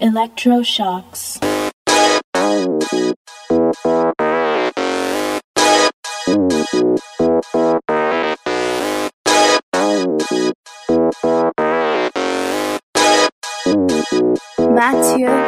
Electroshocks. Mathieu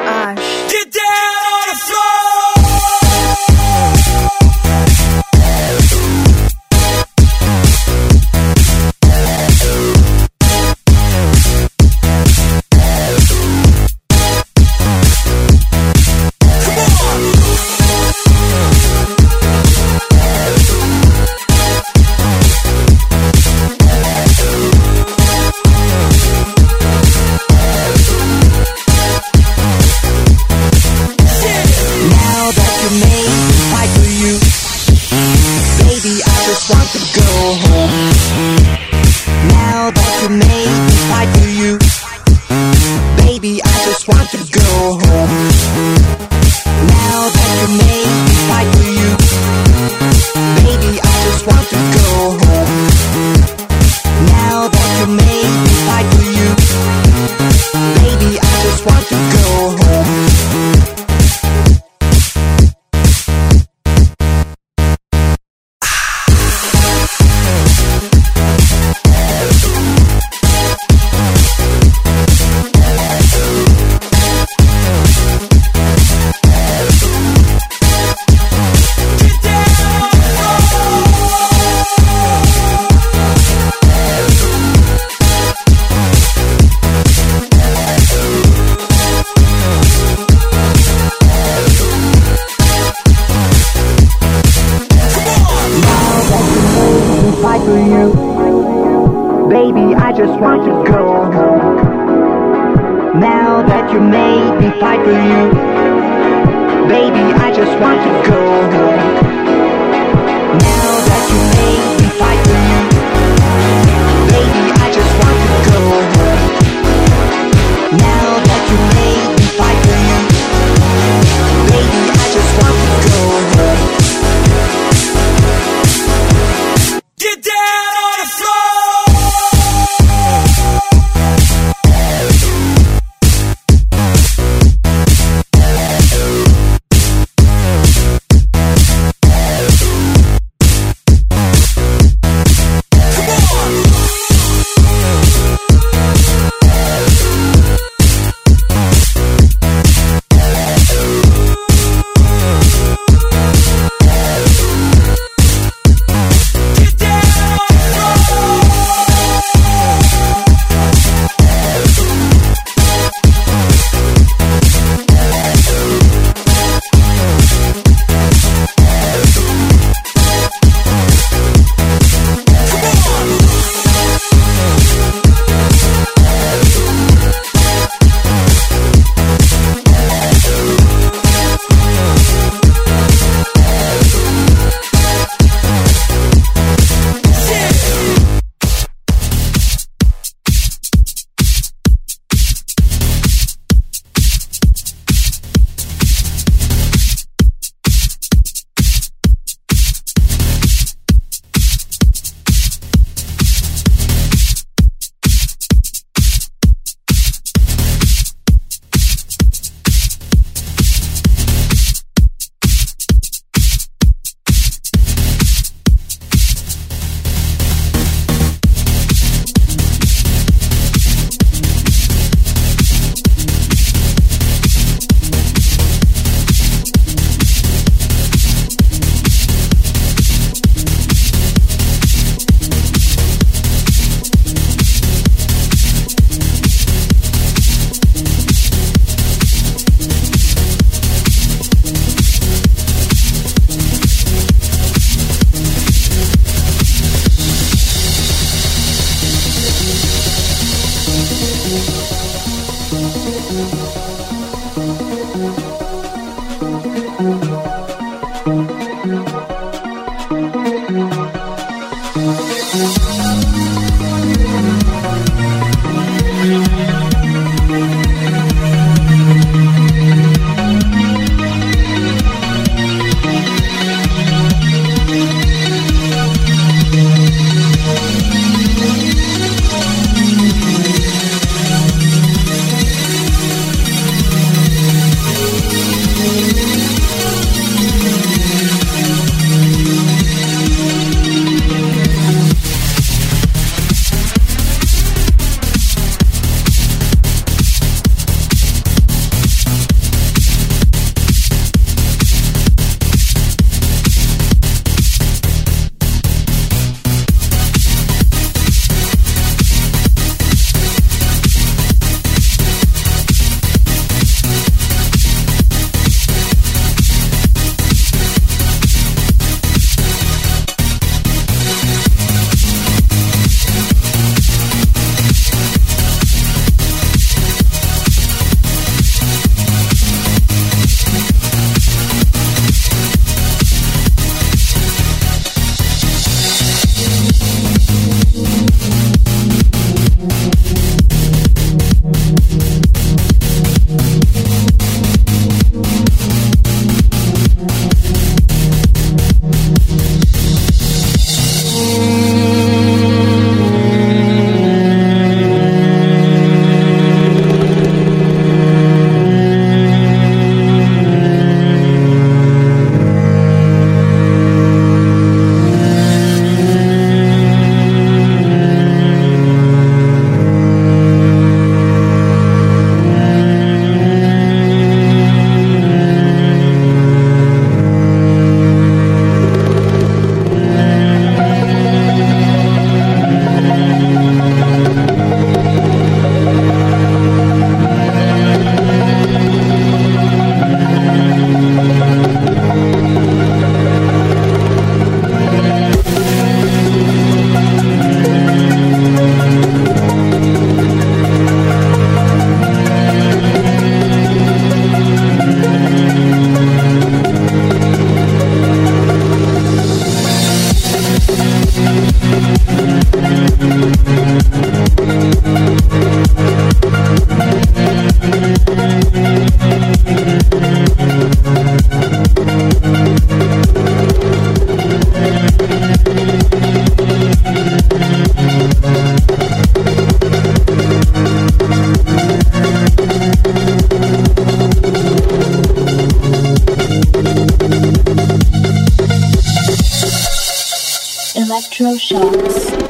Electroshocks.